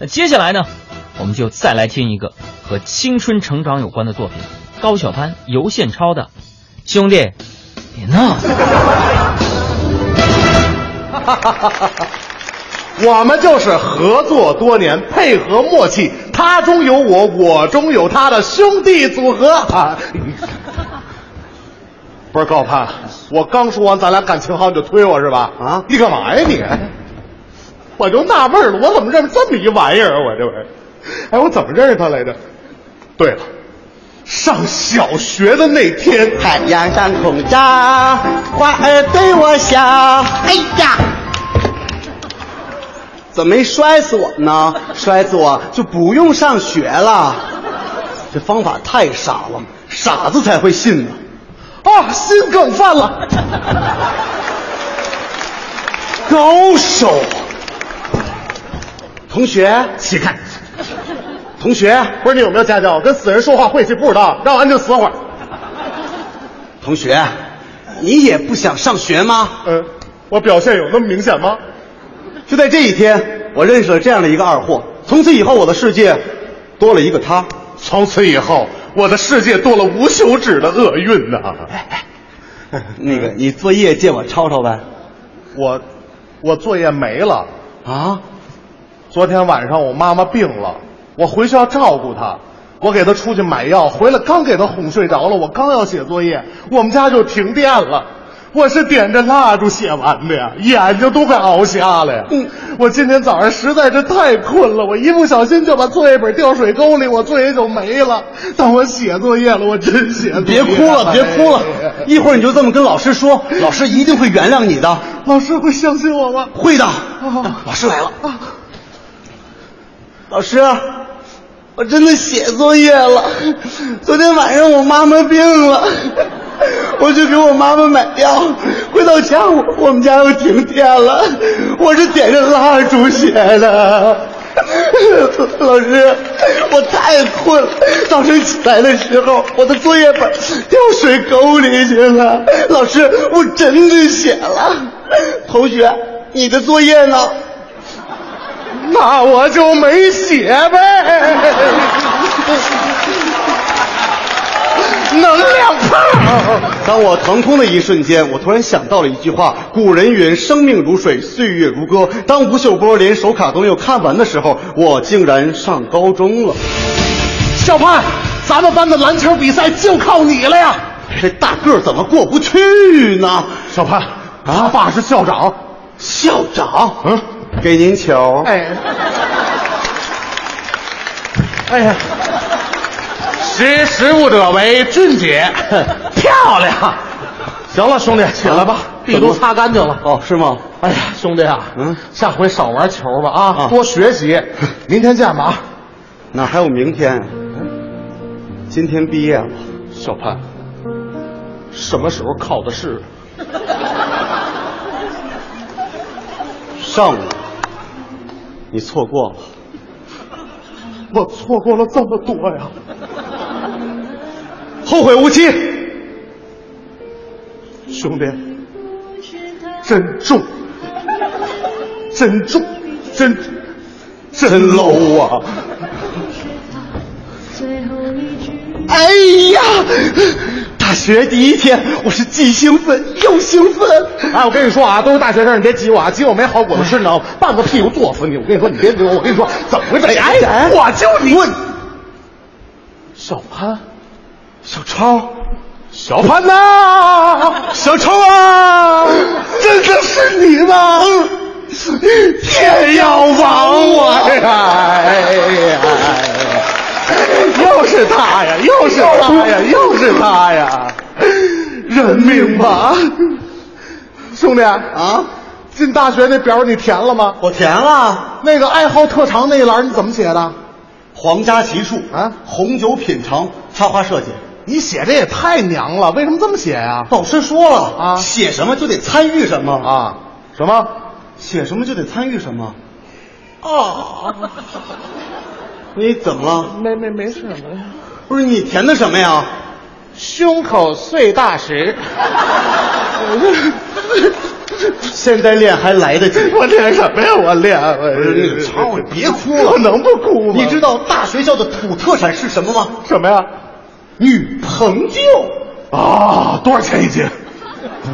那接下来呢，我们就再来听一个和青春成长有关的作品——高晓攀、尤宪超的《兄弟，别闹》。我们就是合作多年、配合默契，他中有我，我中有他的兄弟组合啊！不是高攀，我刚说完咱俩感情好，你就推我是吧？啊你干嘛呀你？我就纳闷了，我怎么认识这么一玩意儿啊？我这玩意儿，哎，我怎么认识他来着？对了，上小学的那天，太阳上空照，花儿对我笑。哎呀，怎么没摔死我呢？摔死我就不用上学了。这方法太傻了，傻子才会信呢。啊，心梗犯了。高手，同学，起开！同学，不是你有没有家教？跟死人说话晦气不知道，让我安静死会儿。同学，你也不想上学吗？嗯，我表现有那么明显吗？就在这一天，我认识了这样的一个二货。从此以后，我的世界多了一个他。从此以后，我的世界多了无休止的厄运呐、哎哎那个，你作业借我抄抄呗。我，我作业没了。啊，昨天晚上我妈妈病了，我回去要照顾她，我给她出去买药，回来刚给她哄睡着了，我刚要写作业，我们家就停电了。我是点着蜡烛写完的呀，眼睛都快熬瞎了呀。嗯，我今天早上实在是太困了，我一不小心就把作业本掉水沟里，我作业就没了。但我写作业了，我真写作业别哭了，别哭了哎，一会儿你就这么跟老师说，老师一定会原谅你的。老师会相信我吗？会的。啊老师来了。老师，我真的写作业了。昨天晚上我妈妈病了，我去给我妈妈买药。回到家，我我们家又停电了。我是点着蜡烛写的。老师，我太困了。早晨起来的时候，我的作业本掉水沟里去了。老师，我真的写了。同学，你的作业呢？那我就没写呗。能量炮。当我腾空的一瞬间，我突然想到了一句话：古人云“生命如水，岁月如歌”。当吴秀波连手卡都没有看完的时候，我竟然上高中了。小潘，咱们班的篮球比赛就靠你了呀！这大个儿怎么过不去呢？小潘，他爸是校长。校长，嗯，给您球。哎，哎呀，识时务者为俊杰，漂亮。行了，兄弟，起来吧，地都擦干净了。哦，是吗？哎呀，兄弟啊，嗯下回少玩球吧啊，啊多学习。明天见吧啊。哪还有明天？今天毕业了。小潘，什么时候考的试？上午，你错过了。我错过了这么多呀！后会无期。兄弟，真重，真重，真真 low 啊！哎呀，大学第一天，我是既兴奋又兴奋。哎，我跟你说啊，都是大学生，你别急我啊，急我没好果子吃，你知道吗？半个屁股坐死你！我跟你说，你别急我，我跟你说，怎么回事？哎，我就你问，小潘，小超，小潘呐，啊，他呀，又是他呀，又是他呀！人命吧，兄弟啊！进大学那表你填了吗？我填了。那个爱好特长那一栏你怎么写的？皇家奇术啊红酒品尝，插花设计。你写这也太娘了，为什么这么写呀、老师说了啊写什么就得参与什么啊？什么？写什么就得参与什么。啊，你怎么了？没没没事没事。不是你填的什么呀？胸口碎大石。现在练还来得及。我练什么呀？我练你常委别哭了，我能不哭吗？你知道大学校的土特产是什么吗？什么呀？女朋友啊，多少钱一斤？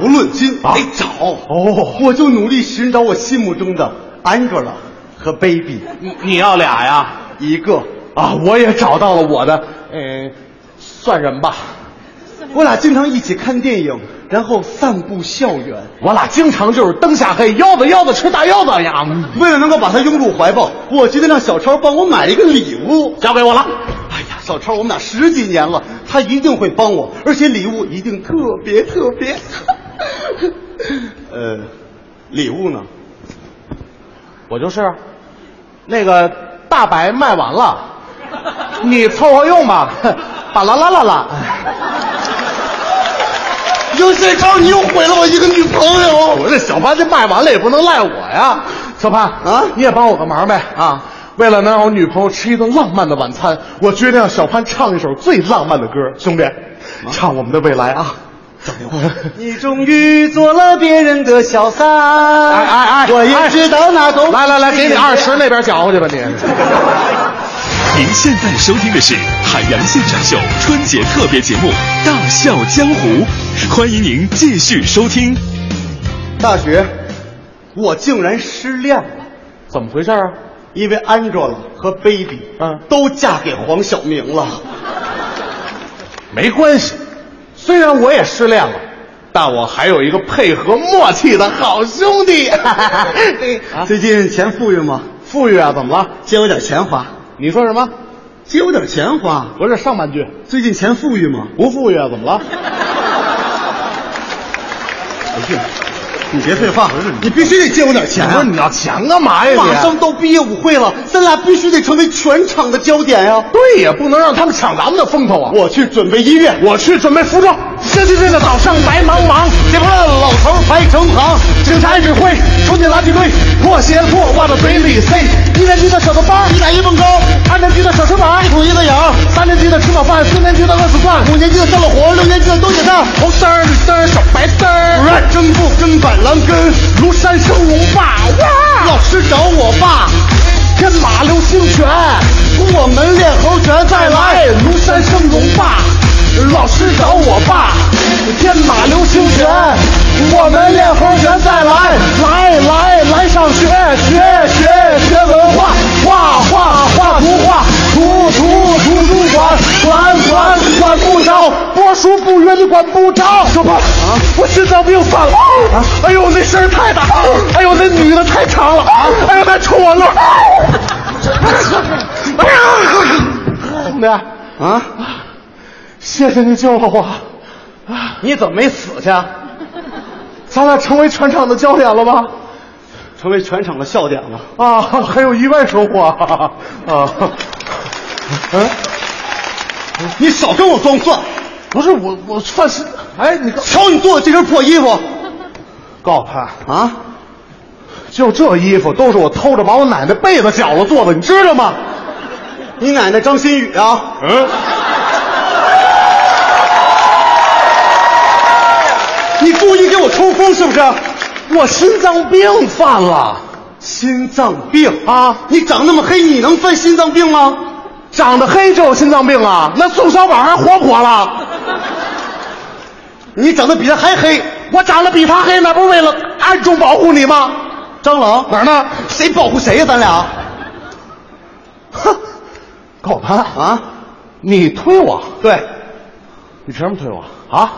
不论斤，得找。哦，我就努力寻找我心目中的 Angela 和 Baby。你你要俩呀？一个啊，我也找到了我的，嗯，算人吧。我俩经常一起看电影，然后散步校园。我俩经常就是灯下黑，腰子腰子吃大腰子呀。为了能够把他拥入怀抱，我决定让小超帮我买一个礼物，交给我了。哎呀，小超，我们俩十几年了，他一定会帮我，而且礼物一定特别特别。呃，礼物呢？我就是，那个大白卖完了，你凑合用吧。巴啦啦啦啦。刘小超，你又毁了我一个女朋友。我这小潘这卖完了也不能赖我呀。小潘啊，你也帮我个忙呗啊！为了能让我女朋友吃一顿浪漫的晚餐，我决定让小潘唱一首最浪漫的歌。兄弟，唱我们的未来啊！你终于做了别人的小三，哎哎哎，我也知道那种。来来来，给你二十，那边搅和去吧你。您现在收听的是海洋现场秀春节特别节目《大笑江湖》，欢迎您继续收听。大学，我竟然失恋了，怎么回事啊？因为 Angela 和 Baby，嗯，都嫁给黄晓明了。没关系，虽然我也失恋了，但我还有一个配合默契的好兄弟。最近钱富裕吗？富裕啊？怎么了？借我点钱花。你说什么？借我点钱花？不是上半句。最近钱富裕吗？不富裕啊？怎么了？不是，你别废话，你必须得借我点钱不是你要钱干嘛呀？马上到毕业舞会了，咱俩必须得成为全场的焦点呀！对呀，不能让他们抢咱们的风头啊！我去准备音乐，我去准备服装。这这这个早上白茫茫，这不让老头排成行。警察指挥，冲进垃圾堆，破鞋破袜子嘴里塞。三年级的吃饱饭，四年级的饿死饭，五年级的上了活，六年级的都解散。红丝儿、绿丝儿、小白丝儿，真不跟板蓝根，庐山升龙霸。哇！老师找我爸，天马流星拳，我们练猴拳再来。庐山升龙霸，老师找我爸，天马流星拳，我们练猴拳再来。来来来上学，学学学文化，画画画图画，图图图书馆，管管管不着，波叔不约你管不着。小胖啊，我心脏病犯了啊！哎呦，那声儿太大，哎呦，那女的太长了，哎呦，太戳了。哎呀，兄弟啊，谢谢你救了我。你怎么没死去？咱俩成为全场的焦点了吧？成为全场的笑点了啊！还有意外收获啊！嗯，你少跟我装蒜！不是我，我犯是哎，你瞧你做的这身破衣服，告诉他啊，就这衣服都是我偷着把我奶奶被子绞了做的，你知道吗？你奶奶张馨予啊？嗯。你故意给我抽风是不是？我心脏病犯了，心脏病啊！你长那么黑，你能犯心脏病吗？长得黑就有心脏病啊？那宋小宝还活不活了？你长得比他还黑，我长得比他黑，那不是为了暗中保护你吗？张冷哪儿呢？谁保护谁呀、咱俩？哼，高攀啊！你推我？对，你凭什么推我啊？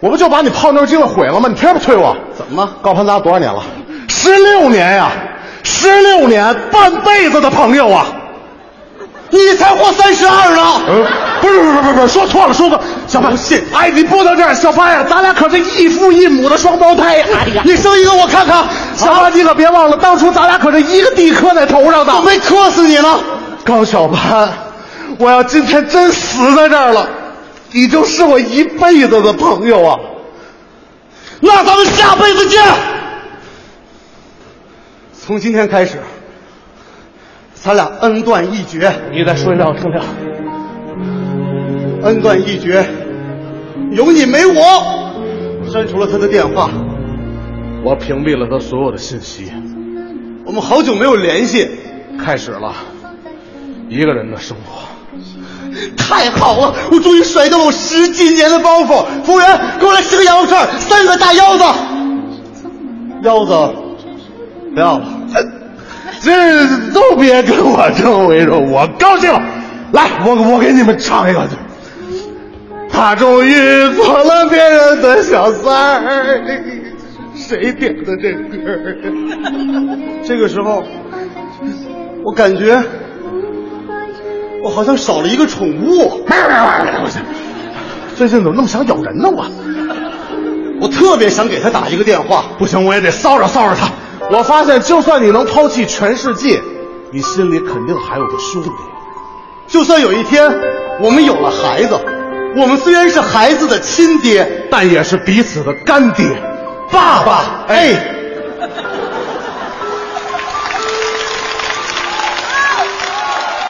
我不就把你泡妞机会毁了吗？你凭什么推我？怎么了？高攀咱多少年了？十六年呀，十六年，半辈子的朋友啊！你才活三十二呢！嗯，不是不是不是不是，说错了，说错了。小潘，哎，你不能这样，小潘呀，咱俩可是异父异母的双胞胎。哎呀，你生一个我看看。小潘，你可别忘了，当初咱俩可是一个地磕在头上的。我没磕死你呢。高小潘，我要今天真死在这儿了，你就是我一辈子的朋友啊。那咱们下辈子见。从今天开始，咱俩恩断义绝。你再说一遍，我听听。恩断义绝，有你没我。删除了他的电话，我屏蔽了他所有的信息，我们好久没有联系，开始了一个人的生活。太好了！我终于甩掉了我十几年的包袱。服务员，给我来十个羊肉串，三个大腰子。腰子不要了。这都别跟我争我跟你说，我高兴。来，我我给你们唱一个。他终于做了别人的小三儿。谁点的这歌？这个时候，我感觉我好像少了一个宠物。最近怎么那么想咬人呢？我我特别想给他打一个电话。不行，我也得骚扰骚扰他。我发现，就算你能抛弃全世界，你心里肯定还有个兄弟。就算有一天我们有了孩子，我们虽然是孩子的亲爹，但也是彼此的干爹。爸爸，哎。